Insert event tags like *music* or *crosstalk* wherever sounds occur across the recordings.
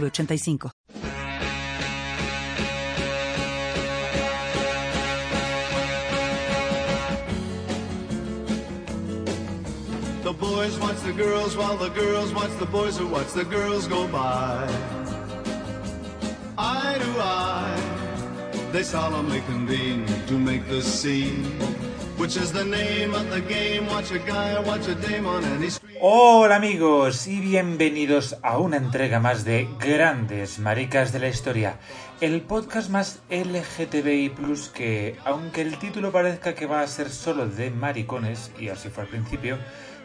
906985. The boys watch the girls while the girls watch the boys who watch the girls go by. Eye to eye, they solemnly convene to make the scene, Hola amigos y bienvenidos a una entrega más de Grandes Maricas de la Historia, el podcast más LGTBI Plus que, aunque el título parezca que va a ser solo de maricones, y así fue al principio,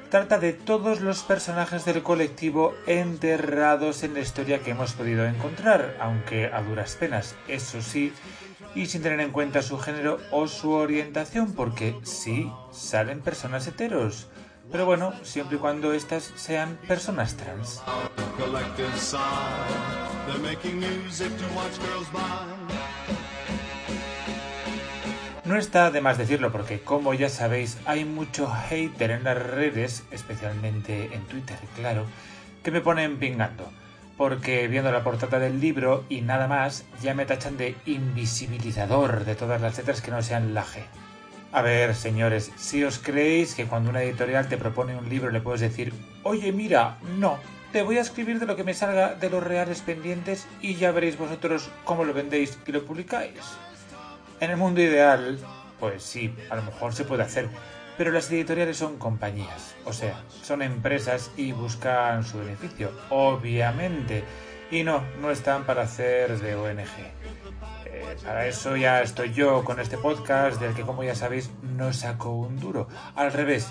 trata de todos los personajes del colectivo enterrados en la historia que hemos podido encontrar, aunque a duras penas, eso sí, y sin tener en cuenta su género o su orientación, porque sí, salen personas heteros. Pero bueno, siempre y cuando estas sean personas trans. No está de más decirlo porque, como ya sabéis, hay mucho hater en las redes, especialmente en Twitter, claro, que me ponen pingando. Porque viendo la portada del libro y nada más, ya me tachan de invisibilizador de todas las letras que no sean la G. A ver, señores, si os creéis que cuando una editorial te propone un libro le puedes decir, oye, mira, no, te voy a escribir de lo que me salga de los reales pendientes y ya veréis vosotros cómo lo vendéis y lo publicáis. En el mundo ideal, pues sí, a lo mejor se puede hacer, pero las editoriales son compañías, o sea, son empresas y buscan su beneficio, obviamente, y no, no están para hacer de ONG. Eh, para eso ya estoy yo con este podcast, del que como ya sabéis no saco un duro. Al revés,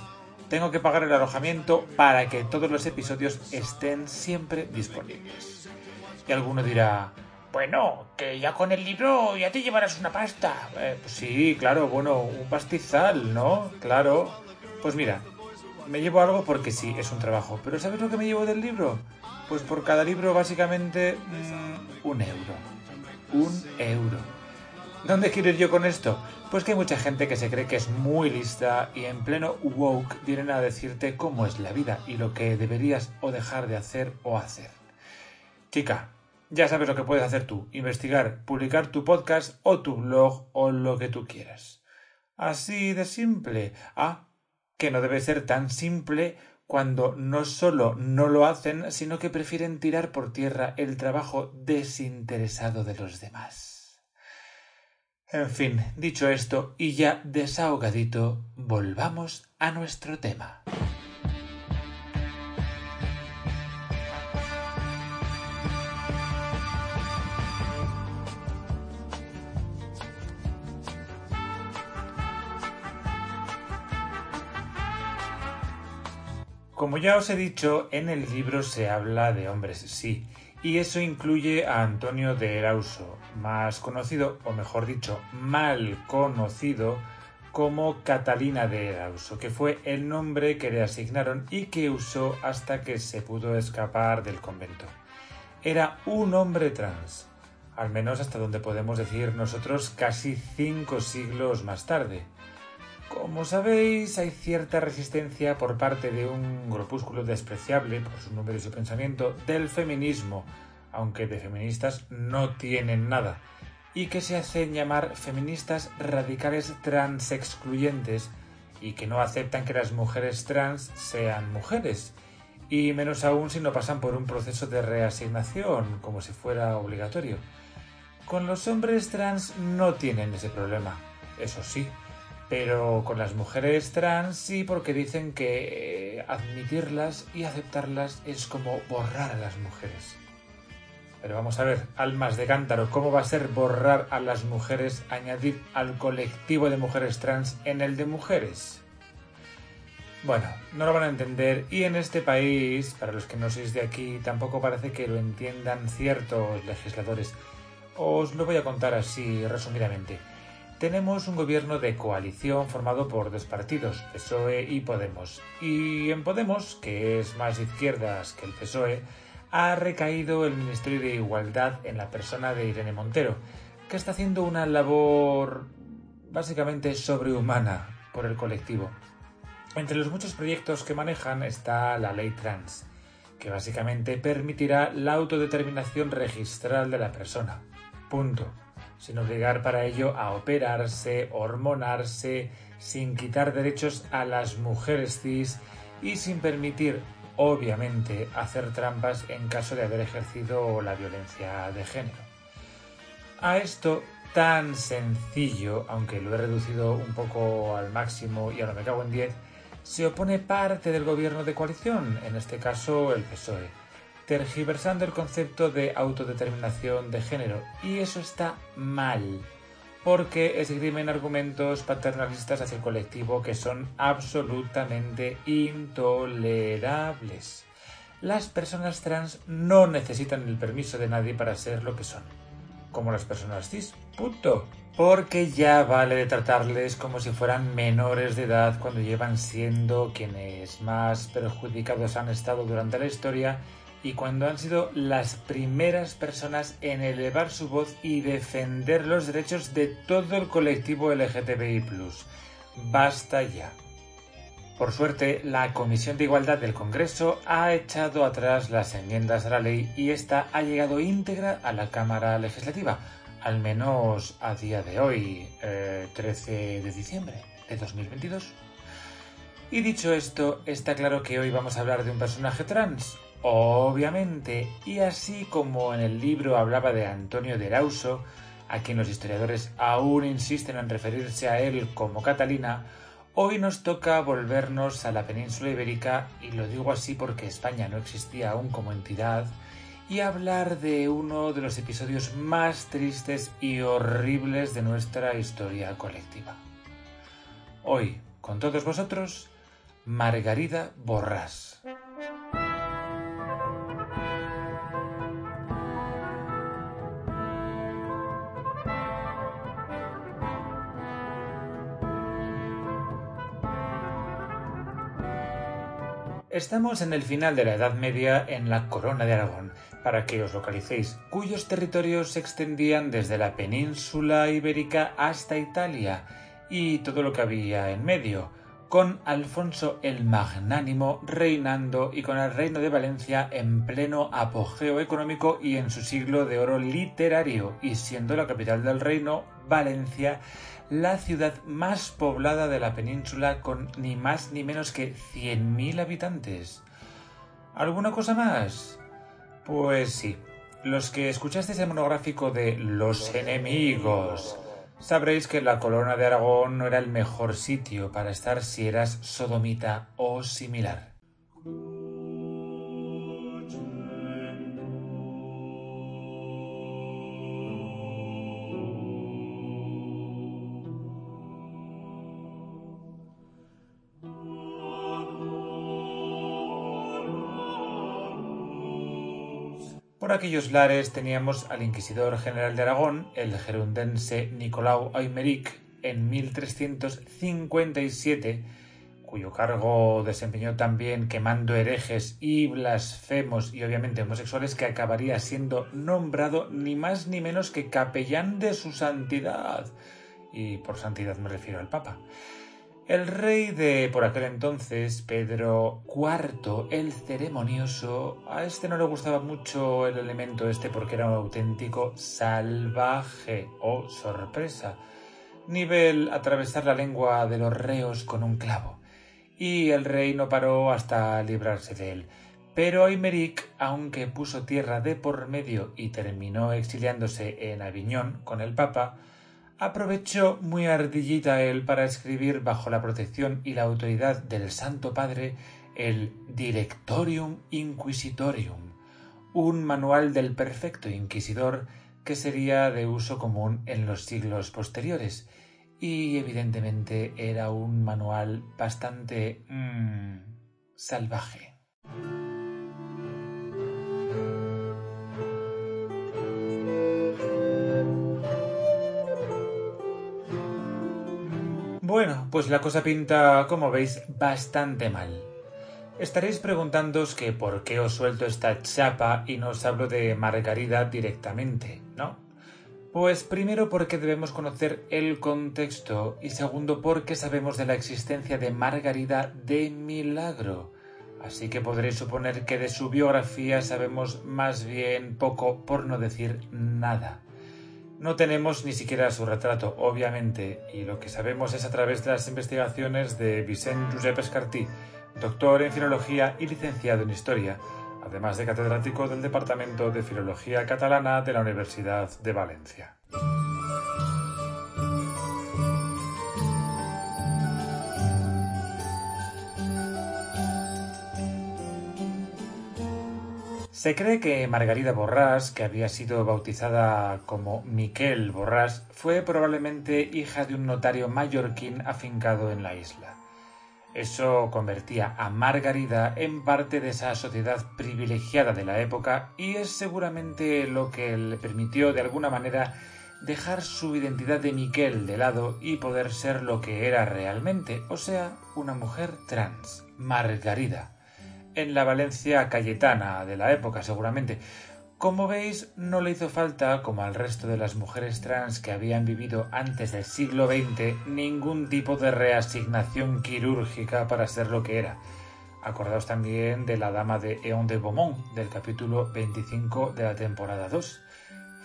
tengo que pagar el alojamiento para que todos los episodios estén siempre disponibles. Y alguno dirá, bueno, que ya con el libro ya te llevarás una pasta. Eh, pues sí, claro, bueno, un pastizal, ¿no? Claro. Pues mira, me llevo algo porque sí, es un trabajo. Pero ¿sabes lo que me llevo del libro? Pues por cada libro básicamente mm, un euro. Un euro. ¿Dónde quiero ir yo con esto? Pues que hay mucha gente que se cree que es muy lista y en pleno woke vienen a decirte cómo es la vida y lo que deberías o dejar de hacer o hacer. Chica, ya sabes lo que puedes hacer tú, investigar, publicar tu podcast o tu blog o lo que tú quieras. Así de simple. Ah, que no debe ser tan simple cuando no solo no lo hacen, sino que prefieren tirar por tierra el trabajo desinteresado de los demás. En fin, dicho esto y ya desahogadito, volvamos a nuestro tema. Como ya os he dicho, en el libro se habla de hombres, sí, y eso incluye a Antonio de Erauso, más conocido, o mejor dicho, mal conocido, como Catalina de Erauso, que fue el nombre que le asignaron y que usó hasta que se pudo escapar del convento. Era un hombre trans, al menos hasta donde podemos decir nosotros casi cinco siglos más tarde. Como sabéis, hay cierta resistencia por parte de un grupúsculo despreciable, por su número y su pensamiento, del feminismo, aunque de feministas no tienen nada, y que se hacen llamar feministas radicales transexcluyentes y que no aceptan que las mujeres trans sean mujeres, y menos aún si no pasan por un proceso de reasignación, como si fuera obligatorio. Con los hombres trans no tienen ese problema, eso sí, pero con las mujeres trans sí porque dicen que eh, admitirlas y aceptarlas es como borrar a las mujeres. Pero vamos a ver, almas de cántaro, ¿cómo va a ser borrar a las mujeres, añadir al colectivo de mujeres trans en el de mujeres? Bueno, no lo van a entender y en este país, para los que no sois de aquí, tampoco parece que lo entiendan ciertos legisladores. Os lo voy a contar así resumidamente. Tenemos un gobierno de coalición formado por dos partidos, PSOE y Podemos. Y en Podemos, que es más izquierdas que el PSOE, ha recaído el Ministerio de Igualdad en la persona de Irene Montero, que está haciendo una labor básicamente sobrehumana por el colectivo. Entre los muchos proyectos que manejan está la ley trans, que básicamente permitirá la autodeterminación registral de la persona. Punto sin obligar para ello a operarse, hormonarse, sin quitar derechos a las mujeres cis y sin permitir, obviamente, hacer trampas en caso de haber ejercido la violencia de género. A esto tan sencillo, aunque lo he reducido un poco al máximo y ahora me cago en 10, se opone parte del gobierno de coalición, en este caso el PSOE tergiversando el concepto de autodeterminación de género. Y eso está mal, porque esgrimen argumentos paternalistas hacia el colectivo que son absolutamente intolerables. Las personas trans no necesitan el permiso de nadie para ser lo que son, como las personas cis. Punto. Porque ya vale de tratarles como si fueran menores de edad cuando llevan siendo quienes más perjudicados han estado durante la historia y cuando han sido las primeras personas en elevar su voz y defender los derechos de todo el colectivo LGTBI. Basta ya. Por suerte, la Comisión de Igualdad del Congreso ha echado atrás las enmiendas a la ley y esta ha llegado íntegra a la Cámara Legislativa, al menos a día de hoy, 13 eh, de diciembre de 2022. Y dicho esto, está claro que hoy vamos a hablar de un personaje trans, Obviamente, y así como en el libro hablaba de Antonio de Erauso, a quien los historiadores aún insisten en referirse a él como Catalina, hoy nos toca volvernos a la península ibérica, y lo digo así porque España no existía aún como entidad, y hablar de uno de los episodios más tristes y horribles de nuestra historia colectiva. Hoy, con todos vosotros, Margarida Borrás. Estamos en el final de la Edad Media en la Corona de Aragón, para que os localicéis, cuyos territorios se extendían desde la península ibérica hasta Italia y todo lo que había en medio, con Alfonso el Magnánimo reinando y con el reino de Valencia en pleno apogeo económico y en su siglo de oro literario, y siendo la capital del reino, Valencia, la ciudad más poblada de la península con ni más ni menos que 100.000 habitantes. ¿Alguna cosa más? Pues sí. Los que escuchasteis el monográfico de Los enemigos sabréis que la corona de Aragón no era el mejor sitio para estar si eras sodomita o similar. Por aquellos lares teníamos al inquisidor general de Aragón, el gerundense Nicolau Aymeric, en 1357, cuyo cargo desempeñó también quemando herejes y blasfemos y obviamente homosexuales, que acabaría siendo nombrado ni más ni menos que capellán de su santidad. Y por santidad me refiero al Papa. El rey de por aquel entonces, Pedro IV, el ceremonioso, a este no le gustaba mucho el elemento este porque era un auténtico salvaje o oh, sorpresa. Nivel atravesar la lengua de los reos con un clavo. Y el rey no paró hasta librarse de él. Pero Aymeric, aunque puso tierra de por medio y terminó exiliándose en Aviñón con el Papa, aprovechó muy ardillita él para escribir bajo la protección y la autoridad del Santo Padre el Directorium Inquisitorium, un manual del perfecto inquisidor que sería de uso común en los siglos posteriores, y evidentemente era un manual bastante mmm, salvaje. Bueno, pues la cosa pinta, como veis, bastante mal. Estaréis preguntándoos que por qué os suelto esta chapa y no os hablo de Margarida directamente, ¿no? Pues primero porque debemos conocer el contexto y segundo porque sabemos de la existencia de Margarida de Milagro. Así que podréis suponer que de su biografía sabemos más bien poco, por no decir nada. No tenemos ni siquiera su retrato, obviamente, y lo que sabemos es a través de las investigaciones de Vicent Josep Escartí, doctor en Filología y licenciado en Historia, además de catedrático del Departamento de Filología Catalana de la Universidad de Valencia. Se cree que Margarida Borrás, que había sido bautizada como Miquel Borrás, fue probablemente hija de un notario mallorquín afincado en la isla. Eso convertía a Margarida en parte de esa sociedad privilegiada de la época y es seguramente lo que le permitió de alguna manera dejar su identidad de Miquel de lado y poder ser lo que era realmente, o sea, una mujer trans, Margarida en la Valencia cayetana de la época, seguramente. Como veis, no le hizo falta, como al resto de las mujeres trans que habían vivido antes del siglo XX, ningún tipo de reasignación quirúrgica para ser lo que era. Acordaos también de la dama de Eon de Beaumont, del capítulo 25 de la temporada 2.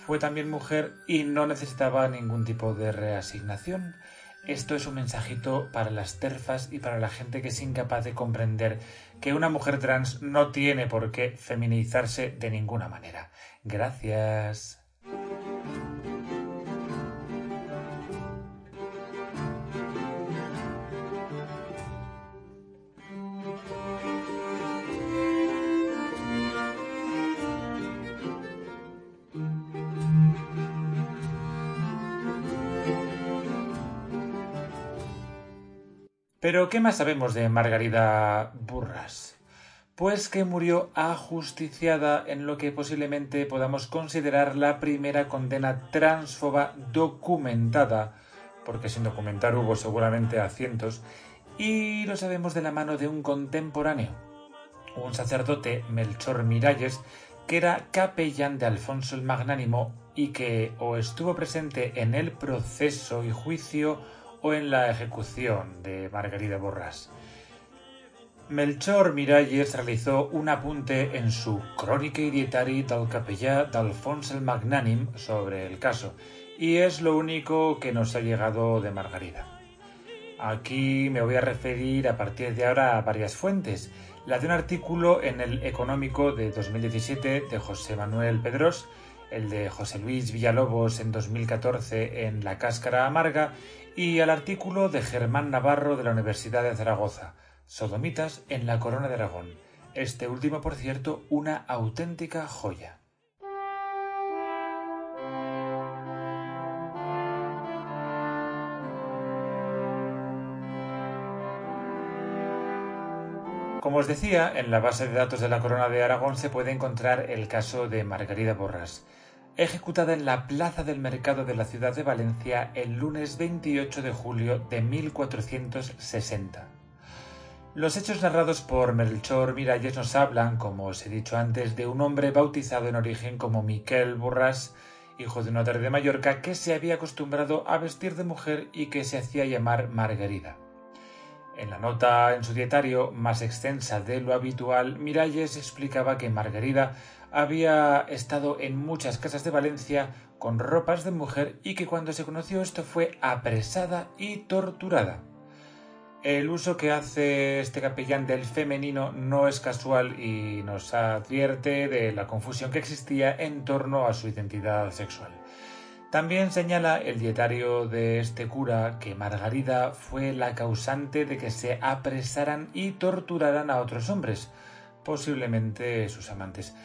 Fue también mujer y no necesitaba ningún tipo de reasignación. Esto es un mensajito para las terfas y para la gente que es incapaz de comprender que una mujer trans no tiene por qué feminizarse de ninguna manera. Gracias. Pero, ¿qué más sabemos de Margarida Burras? Pues que murió ajusticiada en lo que posiblemente podamos considerar la primera condena transfoba documentada, porque sin documentar hubo seguramente a cientos, y lo sabemos de la mano de un contemporáneo, un sacerdote, Melchor Miralles, que era capellán de Alfonso el Magnánimo y que o estuvo presente en el proceso y juicio o en la ejecución de Margarida Borras. Melchor Miralles realizó un apunte en su Crónica y dietari del capellà d'Alfons el Magnanim sobre el caso, y es lo único que nos ha llegado de Margarida. Aquí me voy a referir a partir de ahora a varias fuentes. La de un artículo en el Económico de 2017 de José Manuel Pedros, el de José Luis Villalobos en 2014 en La Cáscara Amarga y al artículo de Germán Navarro de la Universidad de Zaragoza, Sodomitas en la Corona de Aragón. Este último, por cierto, una auténtica joya. Como os decía, en la base de datos de la Corona de Aragón se puede encontrar el caso de Margarida Borras ejecutada en la Plaza del Mercado de la ciudad de Valencia el lunes 28 de julio de 1460. Los hechos narrados por Melchor Miralles nos hablan, como os he dicho antes, de un hombre bautizado en origen como Miquel Borrás, hijo de un notario de Mallorca, que se había acostumbrado a vestir de mujer y que se hacía llamar Margarida. En la nota en su dietario, más extensa de lo habitual, Miralles explicaba que Margarida había estado en muchas casas de Valencia con ropas de mujer y que cuando se conoció esto fue apresada y torturada. El uso que hace este capellán del femenino no es casual y nos advierte de la confusión que existía en torno a su identidad sexual. También señala el dietario de este cura que Margarida fue la causante de que se apresaran y torturaran a otros hombres, posiblemente sus amantes.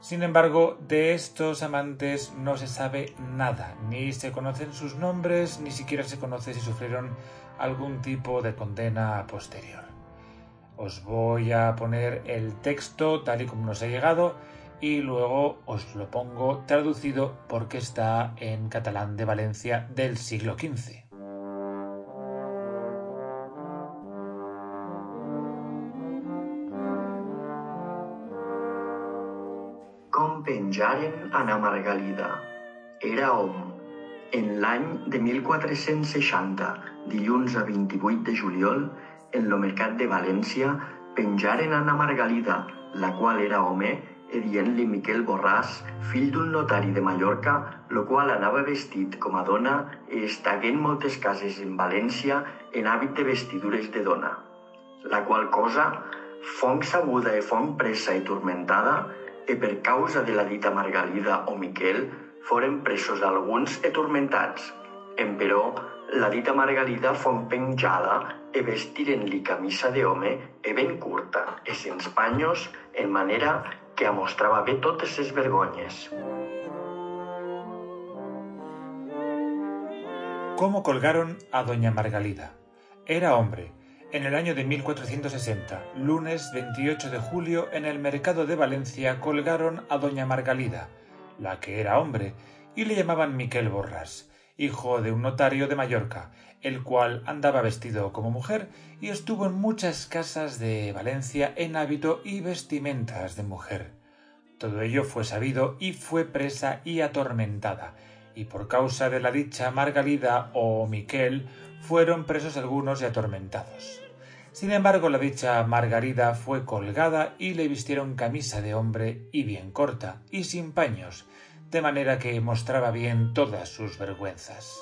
Sin embargo, de estos amantes no se sabe nada, ni se conocen sus nombres, ni siquiera se conoce si sufrieron algún tipo de condena posterior. Os voy a poner el texto tal y como nos ha llegado y luego os lo pongo traducido porque está en catalán de Valencia del siglo XV. Com penjaren Ana Margalida. Era hom. En l'any de 1460, dilluns a 28 de juliol, en lo mercat de València, penjaren Ana Margalida, la qual era home, dient-li Miquel Borràs, fill d'un notari de Mallorca, lo qual anava vestit com a dona e estaguent moltes cases en València en hàbit de vestidures de dona. La qual cosa, fong sabuda e fong presa i turmentada, e per causa de la dita Margalida o Miquel, foren presos alguns e turmentats. Emperò, la dita Margalida fon penjada e vestiren-li camisa de home e ben curta e sens panyos en manera que bé totes ses vergonyes. ¿Cómo colgaron a doña Margalida? Era hombre. En el año de 1460, lunes 28 de julio, en el mercado de Valencia colgaron a doña Margalida, la que era hombre, y le llamaban Miquel Borras, hijo de un notario de Mallorca, el cual andaba vestido como mujer y estuvo en muchas casas de Valencia en hábito y vestimentas de mujer. Todo ello fue sabido y fue presa y atormentada, y por causa de la dicha Margalida o Miquel fueron presos algunos y atormentados. Sin embargo, la dicha Margarida fue colgada y le vistieron camisa de hombre y bien corta y sin paños, de manera que mostraba bien todas sus vergüenzas.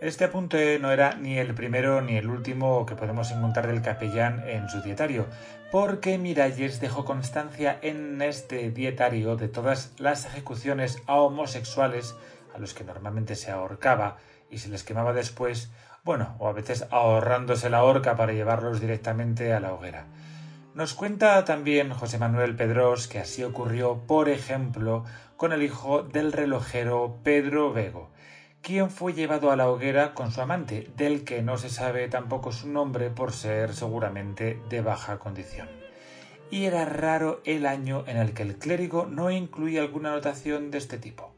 Este apunte no era ni el primero ni el último que podemos encontrar del capellán en su dietario, porque Miralles dejó constancia en este dietario de todas las ejecuciones a homosexuales a los que normalmente se ahorcaba y se les quemaba después, bueno, o a veces ahorrándose la horca para llevarlos directamente a la hoguera. Nos cuenta también José Manuel Pedros que así ocurrió, por ejemplo, con el hijo del relojero Pedro Vego, quien fue llevado a la hoguera con su amante, del que no se sabe tampoco su nombre por ser seguramente de baja condición. Y era raro el año en el que el clérigo no incluía alguna anotación de este tipo.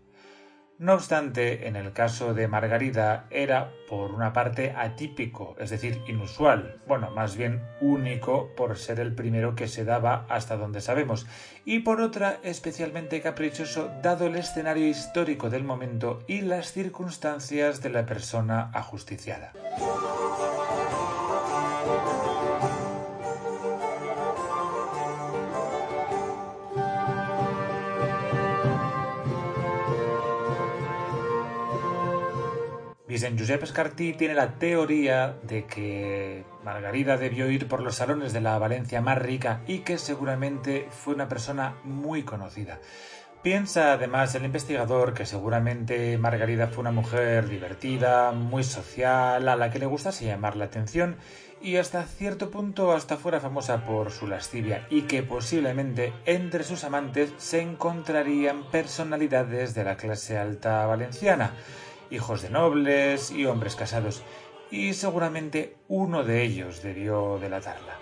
No obstante, en el caso de Margarida era, por una parte, atípico, es decir, inusual, bueno, más bien único por ser el primero que se daba hasta donde sabemos, y por otra, especialmente caprichoso, dado el escenario histórico del momento y las circunstancias de la persona ajusticiada. Vicent Josep Escartí tiene la teoría de que Margarida debió ir por los salones de la Valencia más rica y que seguramente fue una persona muy conocida. Piensa además el investigador que seguramente Margarida fue una mujer divertida, muy social, a la que le gustase llamar la atención y hasta cierto punto hasta fuera famosa por su lascivia y que posiblemente entre sus amantes se encontrarían personalidades de la clase alta valenciana hijos de nobles y hombres casados, y seguramente uno de ellos debió delatarla.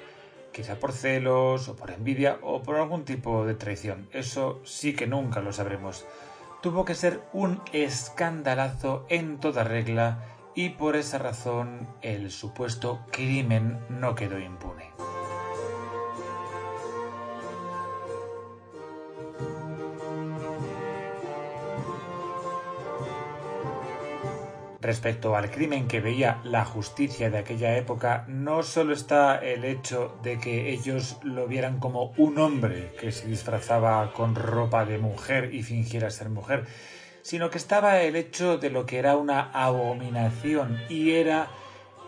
Quizá por celos, o por envidia, o por algún tipo de traición. Eso sí que nunca lo sabremos. Tuvo que ser un escandalazo en toda regla, y por esa razón el supuesto crimen no quedó impune. Respecto al crimen que veía la justicia de aquella época, no solo está el hecho de que ellos lo vieran como un hombre que se disfrazaba con ropa de mujer y fingiera ser mujer, sino que estaba el hecho de lo que era una abominación y era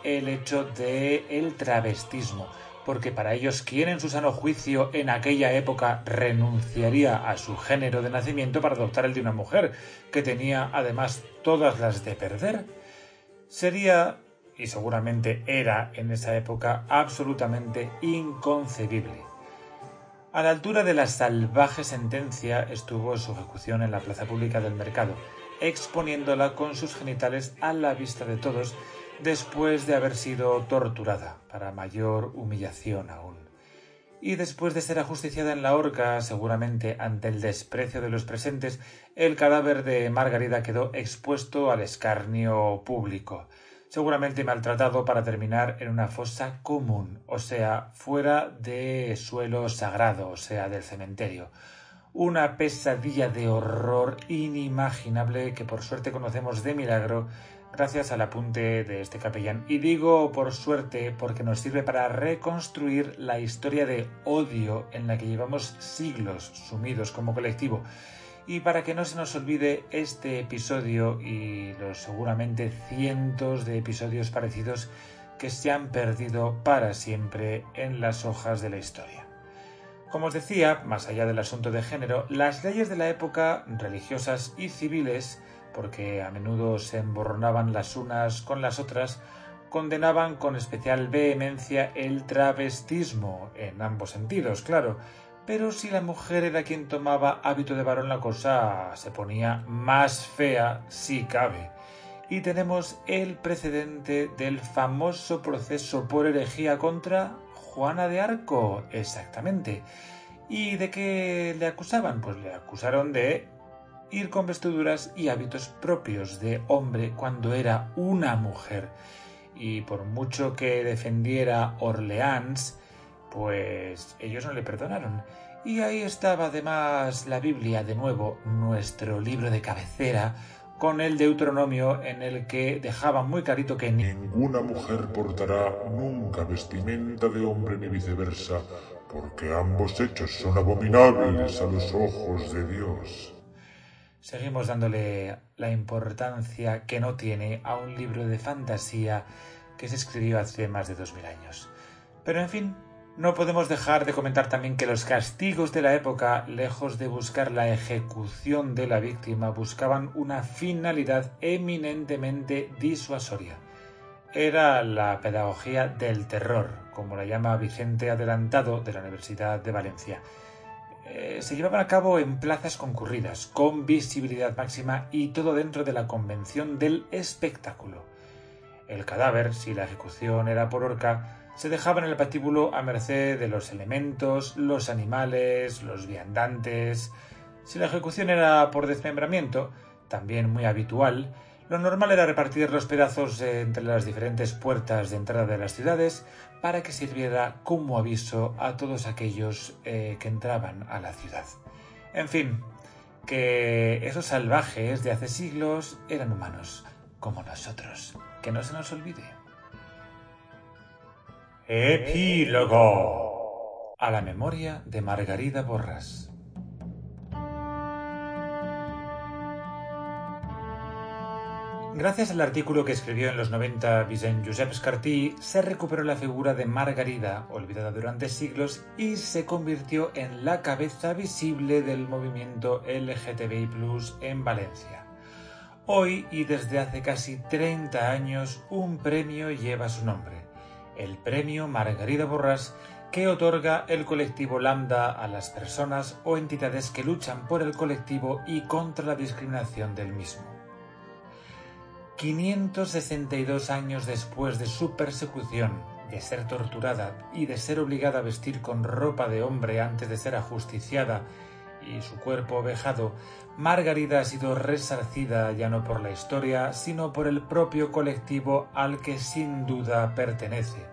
el hecho de el travestismo, porque para ellos quien en su sano juicio en aquella época renunciaría a su género de nacimiento para adoptar el de una mujer, que tenía además todas las de perder. sería, y seguramente era en esa época, absolutamente inconcebible. A la altura de la salvaje sentencia estuvo su ejecución en la plaza pública del mercado, exponiéndola con sus genitales a la vista de todos después de haber sido torturada, para mayor humillación aún. Y después de ser ajusticiada en la horca, seguramente ante el desprecio de los presentes, el cadáver de Margarida quedó expuesto al escarnio público, seguramente maltratado para terminar en una fosa común, o sea, fuera de suelo sagrado, o sea, del cementerio una pesadilla de horror inimaginable que por suerte conocemos de milagro gracias al apunte de este capellán. Y digo por suerte porque nos sirve para reconstruir la historia de odio en la que llevamos siglos sumidos como colectivo. Y para que no se nos olvide este episodio y los seguramente cientos de episodios parecidos que se han perdido para siempre en las hojas de la historia. Como os decía, más allá del asunto de género, las leyes de la época, religiosas y civiles, porque a menudo se emborronaban las unas con las otras, condenaban con especial vehemencia el travestismo, en ambos sentidos, claro, pero si la mujer era quien tomaba hábito de varón la cosa se ponía más fea si cabe. Y tenemos el precedente del famoso proceso por herejía contra Juana de Arco, exactamente. ¿Y de qué le acusaban? Pues le acusaron de ir con vestiduras y hábitos propios de hombre cuando era una mujer. Y por mucho que defendiera Orleans, pues ellos no le perdonaron. Y ahí estaba además la Biblia de nuevo, nuestro libro de cabecera, con el Deuteronomio en el que dejaba muy clarito que ninguna mujer portará nunca vestimenta de hombre ni viceversa, porque ambos hechos son abominables a los ojos de Dios. Seguimos dándole la importancia que no tiene a un libro de fantasía que se escribió hace más de dos mil años. Pero en fin, no podemos dejar de comentar también que los castigos de la época, lejos de buscar la ejecución de la víctima, buscaban una finalidad eminentemente disuasoria. Era la pedagogía del terror, como la llama Vicente Adelantado de la Universidad de Valencia. Eh, se llevaban a cabo en plazas concurridas, con visibilidad máxima y todo dentro de la convención del espectáculo. El cadáver, si la ejecución era por horca, se dejaba en el patíbulo a merced de los elementos, los animales, los viandantes. Si la ejecución era por desmembramiento, también muy habitual, lo normal era repartir los pedazos entre las diferentes puertas de entrada de las ciudades para que sirviera como aviso a todos aquellos eh, que entraban a la ciudad. En fin, que esos salvajes de hace siglos eran humanos, como nosotros. Que no se nos olvide. Epílogo a la memoria de Margarida Borras. Gracias al artículo que escribió en los 90 Vicent Josep Escartí, se recuperó la figura de Margarida, olvidada durante siglos, y se convirtió en la cabeza visible del movimiento LGTBI en Valencia. Hoy y desde hace casi 30 años, un premio lleva su nombre el premio Margarida Borras que otorga el colectivo Lambda a las personas o entidades que luchan por el colectivo y contra la discriminación del mismo. 562 años después de su persecución, de ser torturada y de ser obligada a vestir con ropa de hombre antes de ser ajusticiada y su cuerpo vejado, Margarida ha sido resarcida ya no por la historia, sino por el propio colectivo al que sin duda pertenece.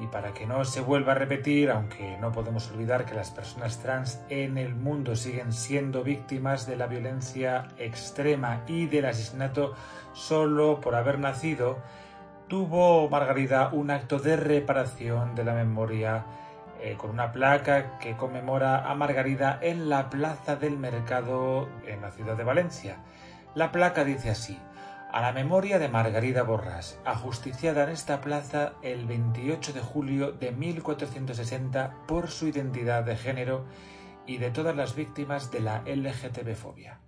Y para que no se vuelva a repetir, aunque no podemos olvidar que las personas trans en el mundo siguen siendo víctimas de la violencia extrema y del asesinato solo por haber nacido, tuvo Margarida un acto de reparación de la memoria eh, con una placa que conmemora a Margarida en la Plaza del Mercado en la ciudad de Valencia. La placa dice así, a la memoria de Margarida Borras, ajusticiada en esta plaza el 28 de julio de 1460 por su identidad de género y de todas las víctimas de la LGTB-fobia.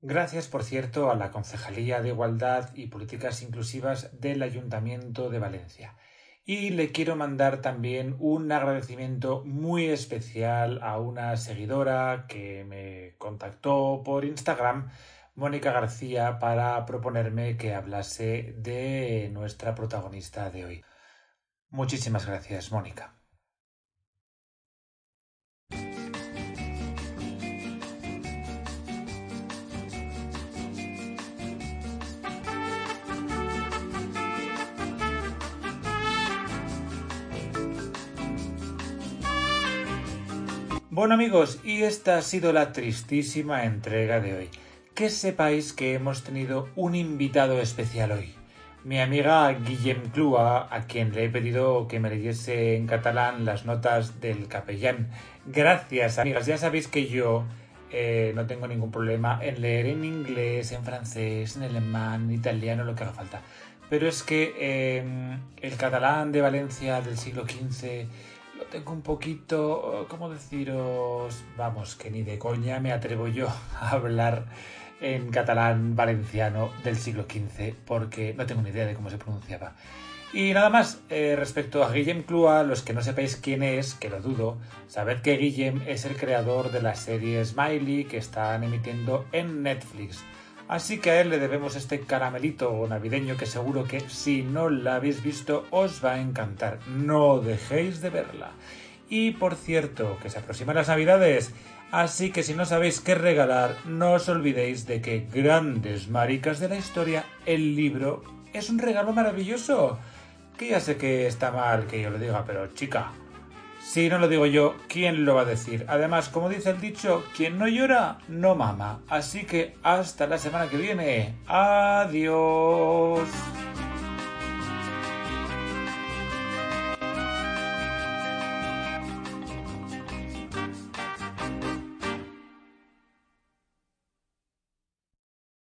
Gracias, por cierto, a la Concejalía de Igualdad y Políticas Inclusivas del Ayuntamiento de Valencia. Y le quiero mandar también un agradecimiento muy especial a una seguidora que me contactó por Instagram, Mónica García, para proponerme que hablase de nuestra protagonista de hoy. Muchísimas gracias, Mónica. Bueno amigos, y esta ha sido la tristísima entrega de hoy. Que sepáis que hemos tenido un invitado especial hoy. Mi amiga Guillem Clua, a quien le he pedido que me leyese en catalán las notas del capellán. Gracias, amigas. Ya sabéis que yo eh, no tengo ningún problema en leer en inglés, en francés, en alemán, en italiano, lo que haga falta. Pero es que eh, el catalán de Valencia del siglo XV lo tengo un poquito, ¿cómo deciros? Vamos, que ni de coña me atrevo yo *laughs* a hablar en catalán valenciano del siglo XV porque no tengo ni idea de cómo se pronunciaba. Y nada más, eh, respecto a Guillem Clua, los que no sepáis quién es, que lo dudo, sabed que Guillem es el creador de la serie Smiley que están emitiendo en Netflix. Así que a él le debemos este caramelito navideño que seguro que si no la habéis visto os va a encantar. No dejéis de verla. Y por cierto, que se aproximan las navidades. Así que si no sabéis qué regalar, no os olvidéis de que Grandes Maricas de la Historia, el libro, es un regalo maravilloso. Que ya sé que está mal que yo lo diga, pero chica, si no lo digo yo, ¿quién lo va a decir? Además, como dice el dicho, quien no llora, no mama. Así que hasta la semana que viene. Adiós.